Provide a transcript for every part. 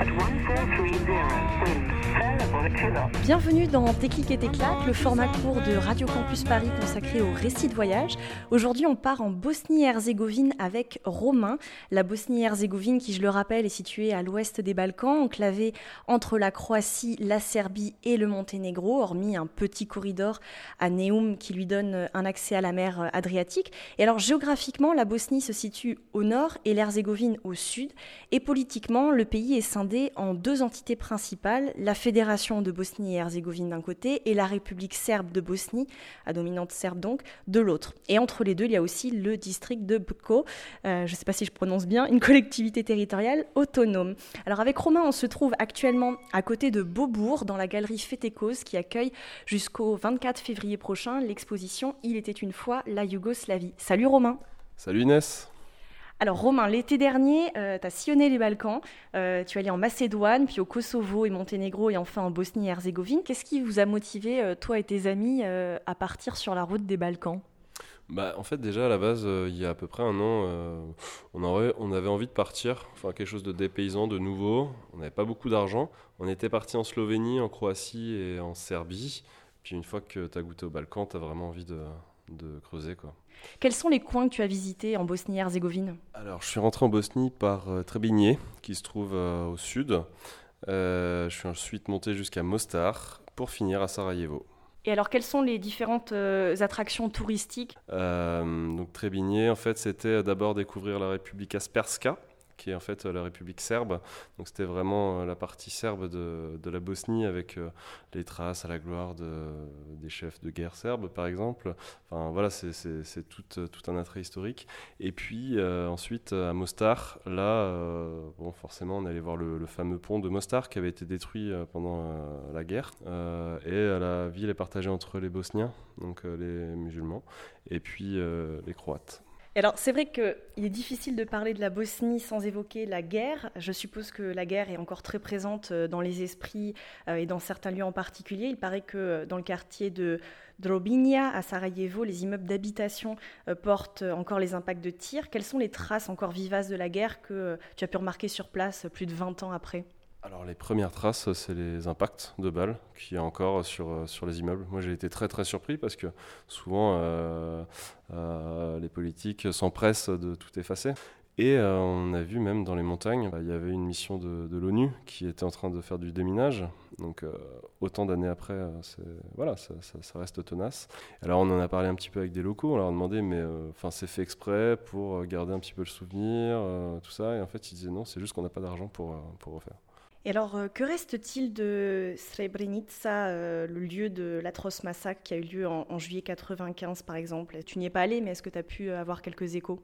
at 1430, wind. Bienvenue dans Tes clics et tes claques, le format court de Radio Campus Paris consacré au récit de voyage. Aujourd'hui, on part en Bosnie-Herzégovine avec Romain. La Bosnie-Herzégovine, qui je le rappelle, est située à l'ouest des Balkans, enclavée entre la Croatie, la Serbie et le Monténégro, hormis un petit corridor à Neum qui lui donne un accès à la mer Adriatique. Et alors, géographiquement, la Bosnie se situe au nord et l'Herzégovine au sud. Et politiquement, le pays est scindé en deux entités principales, la Fédération de Bosnie et Herzégovine d'un côté et la République serbe de Bosnie, à dominante serbe donc, de l'autre. Et entre les deux, il y a aussi le district de Bko, euh, je ne sais pas si je prononce bien, une collectivité territoriale autonome. Alors avec Romain, on se trouve actuellement à côté de Beaubourg, dans la galerie Fétécose, qui accueille jusqu'au 24 février prochain l'exposition Il était une fois la Yougoslavie. Salut Romain Salut Inès. Alors Romain, l'été dernier, tu as sillonné les Balkans, euh, tu es allé en Macédoine, puis au Kosovo et Monténégro et enfin en Bosnie et Herzégovine. Qu'est-ce qui vous a motivé, euh, toi et tes amis, euh, à partir sur la route des Balkans? Bah, en fait, déjà à la base, euh, il y a à peu près un an, euh, on, avait envie de partir, enfin quelque chose de dépaysant, de nouveau. On n'avait pas beaucoup d'argent. On était parti en Slovénie, en Croatie et en Serbie. Puis une fois que tu as goûté au Balkan, tu as vraiment envie de, de creuser. quoi. Quels sont les coins que tu as visités en Bosnie et Herzégovine Alors, je suis rentré en Bosnie par euh, Trebinje, qui se trouve euh, au sud. Euh, je suis ensuite monté jusqu'à Mostar pour finir à Sarajevo. Et alors, quelles sont les différentes euh, attractions touristiques? Donc en fait, c'était d'abord découvrir la République Asperska, qui est en fait euh, la République serbe. Donc c'était vraiment euh, la partie serbe de, de la Bosnie avec euh, les traces à la gloire de, des chefs de guerre serbes, par exemple. Enfin voilà, c'est- tout, tout un attrait historique. Et puis ensuite à Mostar, là, bon, forcément, on allait voir le, fameux pont de Mostar qui avait été détruit pendant la guerre. Et la ville est partagée entre les Bosniens, donc les musulmans, et puis les Croates. Alors, c'est vrai qu'il est difficile de parler de la Bosnie sans évoquer la guerre. Je suppose que la guerre est encore très présente euh, dans les esprits euh, et dans certains lieux en particulier. Il paraît que euh, dans le quartier de Drobinja, à Sarajevo, les immeubles d'habitation portent encore les impacts de tirs. Quelles sont les traces encore vivaces de la guerre que tu as pu remarquer sur place plus de 20 ans après? Alors les premières traces, c'est les impacts de balles qu'il y a encore sur, euh, sur les immeubles. Moi j'ai été très très surpris parce que souvent euh, euh, les politiques s'empressent de tout effacer. Et on a vu même dans les montagnes, bah, il y avait une mission de, l'ONU qui était en train de faire du déminage. Donc autant d'années après, voilà, ça, ça- reste tenace. Alors on en a parlé un petit peu avec des locaux, on leur a demandé, mais enfin c'est fait exprès pour garder un petit peu le souvenir, tout ça. Et en fait ils disaient non, c'est juste qu'on n'a pas d'argent pour, pour refaire. Et alors, euh, que reste-t-il de Srebrenica, euh, le lieu de l'atroce massacre qui a eu lieu en, juillet 95, par exemple? Tu n'y es pas allé, mais est-ce que tu as pu euh, avoir quelques échos?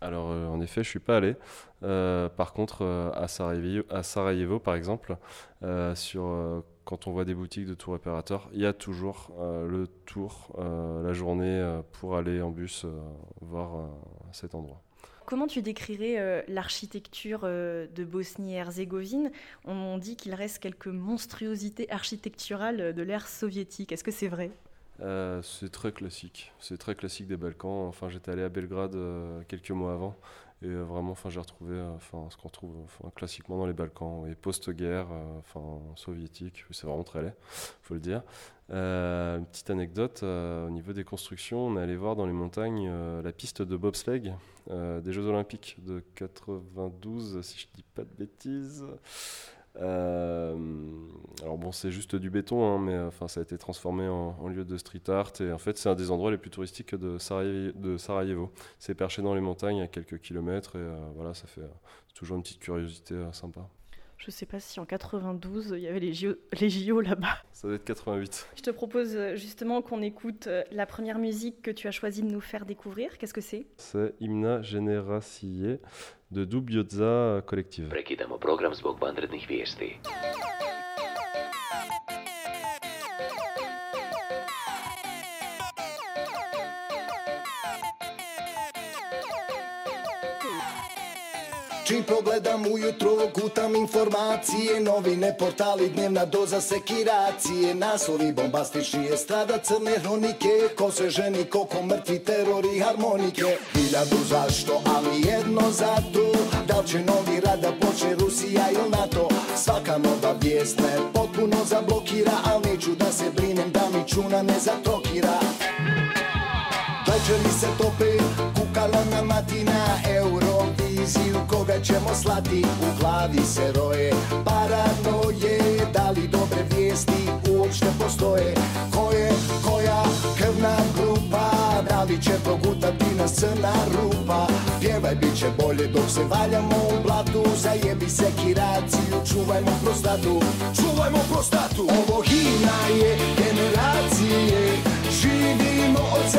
Alors, en effet, je suis pas allé. Par contre, à, Sarajevo, par exemple, quand on voit des boutiques de tour opérateurs, il y a toujours le tour la journée pour aller en bus voir cet endroit. Comment tu décrirais euh, l'architecture euh, de Bosnie-Herzégovine? On, dit qu'il reste quelques monstruosités architecturales euh, de l'ère soviétique. Est-ce que c'est vrai? C'est très classique. C'est très classique des Balkans. Enfin, j'étais allé à Belgrade quelques mois avant. Et euh, vraiment, enfin, j'ai retrouvé euh, enfin, ce qu'on retrouve classiquement dans les Balkans. Et post-guerre, euh, enfin, soviétique, c'est vraiment très laid, faut le dire. Une petite anecdote, au niveau des constructions, on est allé voir dans les montagnes la piste de bobsleigh des Jeux Olympiques de 92, si je dis pas de bêtises. Euh, alors bon, c'est juste du béton, hein, mais euh, enfin, ça a été transformé en, lieu de street art. Et en fait, c'est un des endroits les plus touristiques de, Sarajevo. C'est perché dans les montagnes à quelques kilomètres. Et euh, voilà, ça fait toujours une petite curiosité sympa. Je ne sais pas si en 92, il y avait les JO, les JO là-bas. Ça doit être 88. Je te propose euh, justement qu'on écoute euh, la première musique que tu as choisi de nous faire découvrir. Qu'est-ce que c'est? C'est Himna Generacije de Dubioza Collective. Prekidamo program zbog vanrednih vijesti. Čim pogledam ujutro, gutam informacije. Novine, portali, dnevna doza sekiracije. Naslovi bombastični je strada crne hronike. Ko se ženi, koliko mrtvi terori harmonike. Hiljadu zašto, ali jedno zato Da li će novi rad da počne Rusija ili NATO? Svaka nova vijest me potpuno zablokira Al neću da se brinem da mi čuna ne zatrokira Večeri se tope, kukala na matina Euroviziju koga ćemo slati? U glavi se roje. Paranoje Da li dobre vijesti uopšte postoje? Ko je koja krvna grupa? Da li će progutati nas crna rupa? Pjevaj bit će bolje dok se valjamo u blatu. Zajebi se kiraciju, čuvajmo prostatu. Čuvajmo prostatu. Ovo himna je generacije. Živimo od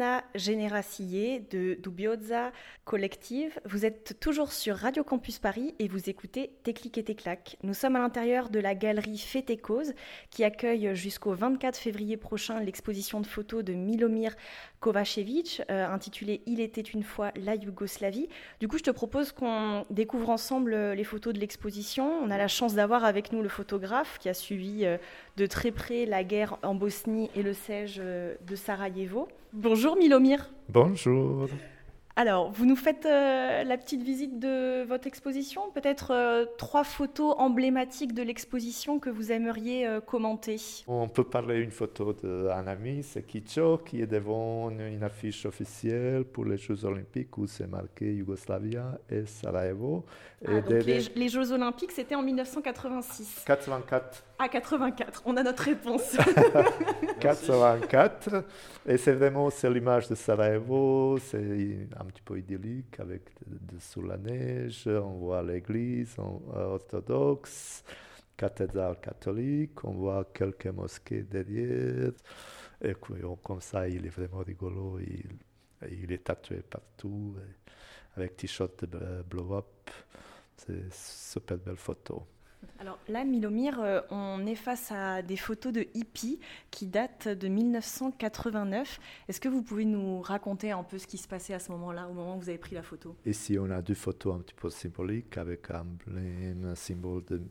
Hymna Generacie de Dubioza Collective. Vous êtes toujours sur Radio Campus Paris et vous écoutez Téclic et Téclac. Nous sommes à l'intérieur de la galerie Fête et Cause qui accueille jusqu'au 24 février prochain l'exposition de photos de Milomir Kovacevic euh, intitulée Il était une fois la Yougoslavie. Du coup, je te propose qu'on découvre ensemble euh, les photos de l'exposition. On a la chance d'avoir avec nous le photographe qui a suivi euh, de très près la guerre en Bosnie et le siège de Sarajevo. Bonjour Milomir. Bonjour. Alors, vous nous faites euh, la petite visite de votre exposition. Peut-être euh, trois photos emblématiques de l'exposition que vous aimeriez euh, commenter. On peut parler une photo d'un ami, c'est Kicho, qui est devant une affiche officielle pour les Jeux Olympiques où c'est marqué Yougoslavia et Sarajevo. Ah, donc les Jeux Olympiques, c'était en 1986. 84. À 84, on a notre réponse. 84. Et c'est vraiment c'est l'image de Sarajevo, c'est un petit peu idyllique avec de, de- sous la neige, on voit l'église on- euh, orthodoxe, cathédrale catholique, on voit quelques mosquées derrière. Et puis, on- comme ça, il est vraiment rigolo, il, il est tatoué partout, avec t-shirt de bl- blow-up. C'est une super belle photo. Alors là, Milomir, euh, on est face à des photos de hippies qui datent de 1989. Est-ce que vous pouvez nous raconter un peu ce qui se passait à ce moment-là, au moment où vous avez pris la photo? Ici, on a deux photos un petit peu symboliques avec un un symbole de,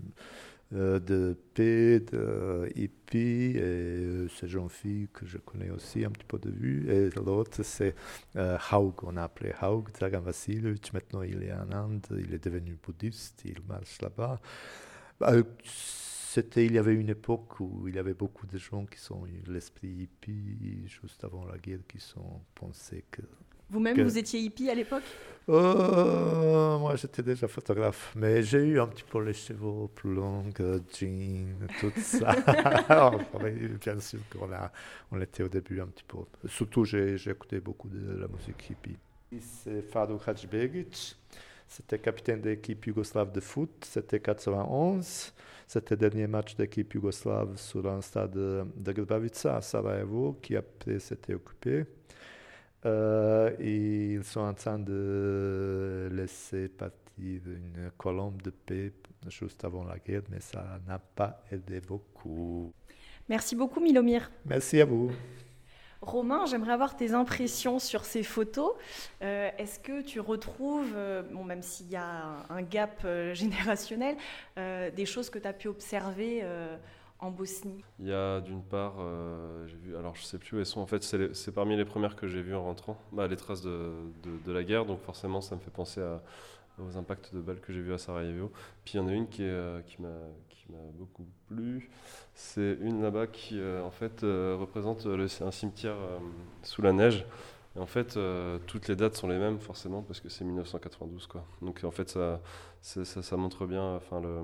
euh, de paix, de hippie, et euh, ces jeunes filles que je connais aussi un petit peu de vue. Et l'autre, c'est euh, Haug, on a appelé Haug, Dragan Vasilevich. Maintenant, il est en Inde, il est devenu bouddhiste, il marche là-bas. Bah, c'était, il y avait une époque où il y avait beaucoup de gens qui sont l'esprit hippie juste avant la guerre, qui sont pensés que Vous-même, que- vous étiez hippie à l'époque? Euh, moi, j'étais déjà photographe, mais j'ai eu un petit peu les cheveux plus longs, euh, jeans, tout ça. Alors, bien sûr qu'on a, on était au début un petit peu. Surtout, j'ai j'ai écouté beaucoup de la musique hippie. C'est. C'était capitaine de l'équipe yougoslave de foot. C'était 91. C'était le dernier match d'équipe yougoslave sur un stade de, de Grbavica à Sarajevo, qui après s'était occupé. Euh, et ils sont en train de laisser partir une colombe de paix juste avant la guerre, mais ça n'a pas aidé beaucoup. Merci beaucoup, Milomir. Merci à vous. Romain, j'aimerais avoir tes impressions sur ces photos. Euh, Est-ce que tu retrouves, euh, bon, même s'il y a un, gap euh, générationnel, des choses que tu as pu observer en Bosnie? Il y a d'une part, j'ai vu, alors je sais plus où elles sont, en fait c'est parmi les premières que j'ai vues en rentrant, bah, les traces de la guerre, donc forcément ça me fait penser à- aux impacts de balles que j'ai vus à Sarajevo. Puis il y en a une qui est, euh, qui m'a beaucoup plu, c'est une là-bas qui euh, en fait euh, représente le- un cimetière sous la neige. Et en fait, euh, toutes les dates sont les mêmes forcément parce que c'est 1992 quoi. Donc en fait ça, c'est- ça, ça montre bien enfin, le,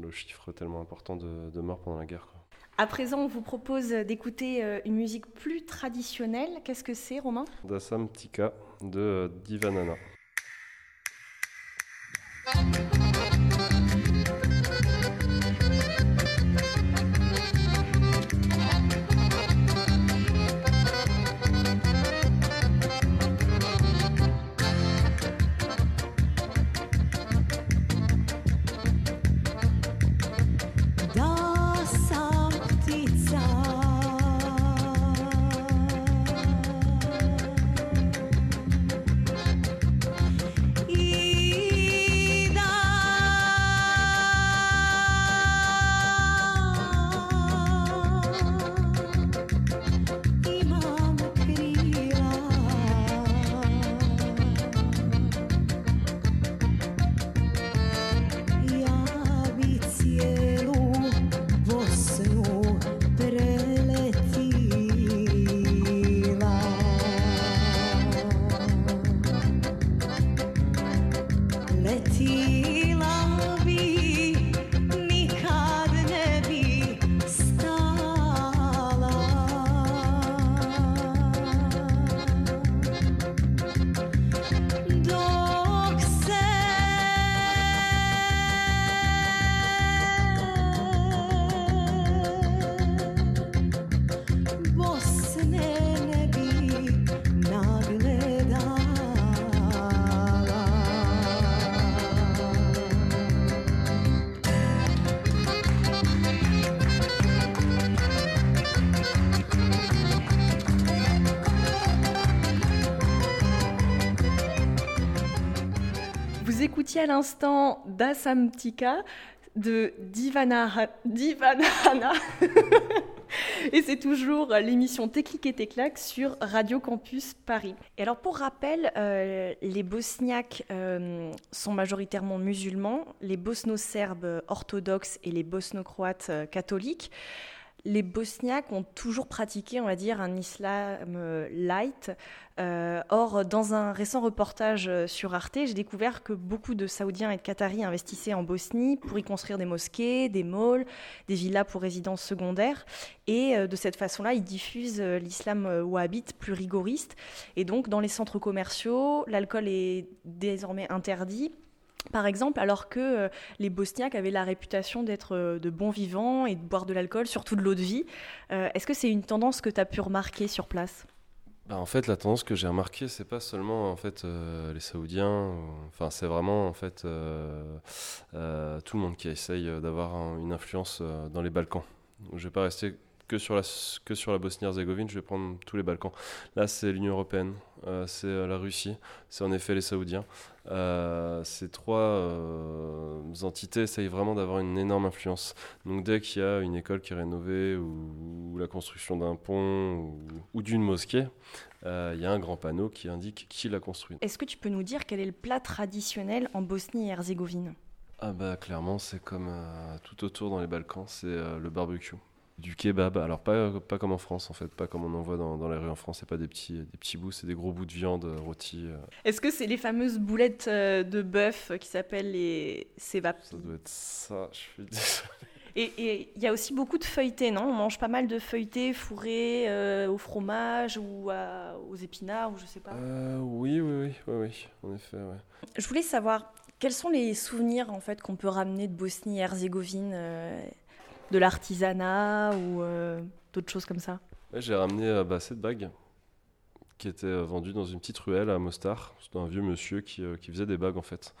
le chiffre tellement important de, de morts pendant la guerre. Quoi. À présent, on vous propose d'écouter une musique plus traditionnelle. Qu'est-ce que c'est, Romain? Dassam Tika de Divanana. thank you humanity. À l'instant d'Asamtika de Divana, et c'est toujours l'émission Technique et Téclac sur Radio Campus Paris. Et alors pour rappel, euh, les Bosniaques euh, sont majoritairement musulmans, les bosno-serbes orthodoxes et les bosno-croates euh, catholiques les Bosniaques ont toujours pratiqué, on va dire, un islam euh, light. Euh, or, dans un récent reportage euh, sur Arte, j'ai découvert que beaucoup de Saoudiens et de Qataris investissaient en Bosnie pour y construire des mosquées, des malls, des villas pour résidences secondaires. Et de cette façon-là, ils diffusent l'islam wahhabite plus rigoriste. Et donc, dans les centres commerciaux, l'alcool est désormais interdit par exemple, alors que euh, les Bosniaques avaient la réputation d'être euh, de bons vivants et de boire de l'alcool, surtout de l'eau de vie. Euh, est-ce que c'est une tendance que tu as pu remarquer sur place? Bah, en fait, la tendance que j'ai remarquée, c'est pas seulement en fait les Saoudiens. Enfin, c'est vraiment en fait tout le monde qui essaye d'avoir une influence dans les Balkans. Je vais pas rester que sur la, que sur la Bosnie-Herzégovine, je vais prendre tous les Balkans. Là, c'est l'Union européenne, c'est la Russie, c'est en effet les Saoudiens. Euh, ces trois entités essayent vraiment d'avoir une énorme influence. Donc dès qu'il y a une école qui est rénovée ou, la construction d'un pont ou, d'une mosquée, il y a un grand panneau qui indique qui l'a construit. Est-ce que tu peux nous dire quel est le plat traditionnel en Bosnie et Herzégovine? Ah bah clairement c'est comme tout autour dans les Balkans, c'est le barbecue du kebab. Alors pas, pas comme en France en fait, pas comme on en voit dans, dans les rues en France, c'est pas des petits, des petits bouts, c'est des gros bouts de viande euh, rôtis. Euh. Est-ce que c'est les fameuses boulettes euh, de bœuf qui s'appellent les sebap Ça doit être ça, je suis désolé. Et il y a aussi beaucoup de feuilletés, non? On mange pas mal de feuilletés fourrés au fromage ou aux épinards ou je sais pas. oui, oui, oui, oui, oui, en effet. Ouais. Je voulais savoir quels sont les souvenirs en fait qu'on peut ramener de Bosnie-Herzégovine de l'artisanat ou euh, d'autres choses comme ça J'ai ramené euh, bah, cette bague qui était euh, vendue dans une petite ruelle à Mostar. C'était un vieux monsieur qui, qui, faisait des bagues en fait.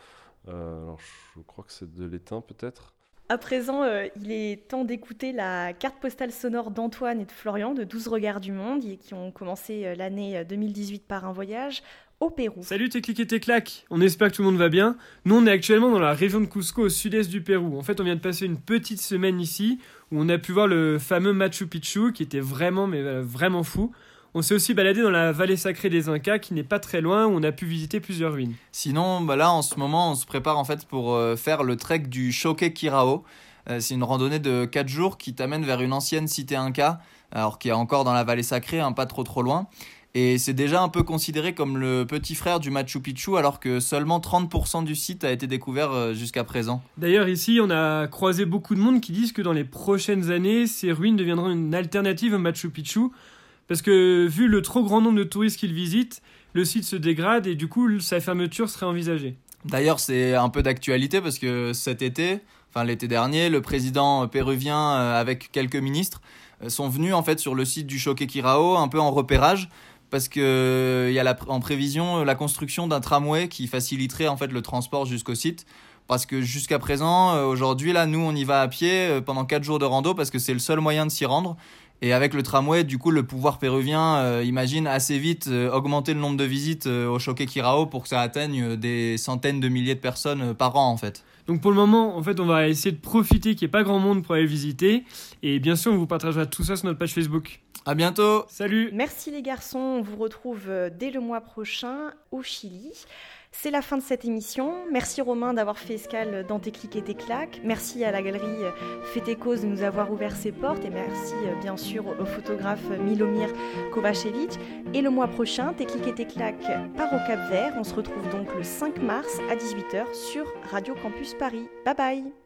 alors je crois que c'est de l'étain peut-être. À présent, il est temps d'écouter la carte postale sonore d'Antoine et de Florian de 12 regards du monde qui ont commencé l'année 2018 par un voyage au Pérou. Salut tes et tes claques, on espère que tout le monde va bien. Nous on est actuellement dans la région de Cusco au sud-est du Pérou. En fait on vient de passer une petite semaine ici où on a pu voir le fameux Machu Picchu qui était vraiment mais euh, vraiment fou. On s'est aussi baladé dans la vallée sacrée des Incas qui n'est pas très loin où on a pu visiter plusieurs ruines. Sinon bah là en ce moment on se prépare en fait pour euh, faire le trek du Choque Kirao. Euh, c'est une randonnée de 4 jours qui t'amène vers une ancienne cité Inca, alors qui est encore dans la vallée sacrée, hein, pas trop trop loin. Et c'est déjà un peu considéré comme le petit frère du Machu Picchu alors que seulement 30% du site a été découvert euh, jusqu'à présent. D'ailleurs ici on a croisé beaucoup de monde qui disent que dans les prochaines années ces ruines deviendront une alternative au Machu Picchu parce que vu le trop grand nombre de touristes qu'ils visitent, le site se dégrade et du coup sa fermeture serait envisagée. D'ailleurs, c'est un peu d'actualité parce que cet été, enfin l'été dernier, le président péruvien euh, avec quelques ministres euh, sont venus en fait sur le site du Choqué Kirao un peu en repérage parce que il y a la, en prévision la construction d'un tramway qui faciliterait en fait le transport jusqu'au site. Parce que jusqu'à présent aujourd'hui là nous on y va à pied pendant 4 jours de rando parce que c'est le seul moyen de s'y rendre et avec le tramway, du coup, le pouvoir péruvien euh, imagine assez vite euh, augmenter le nombre de visites euh, au Choqué Kirao pour que ça atteigne des centaines de milliers de personnes par an, en fait. Donc pour le moment, en fait, on va essayer de profiter qu'il n'y ait pas grand monde pour aller visiter. Et bien sûr, on vous partagera tout ça sur notre page Facebook. À bientôt. Salut. Merci les garçons. On vous retrouve dès le mois prochain au Chili. C'est la fin de cette émission. Merci Romain d'avoir fait escale dans tes clics et tes claques. Merci à la galerie Fête Cause de nous avoir ouvert ses portes. Et merci bien sûr au photographe Milomir Kovacevic. Et le mois prochain, tes clics et tes claques part au Cap Vert. On se retrouve donc le 5 mars à 18h sur Radio Campus Paris. Bye bye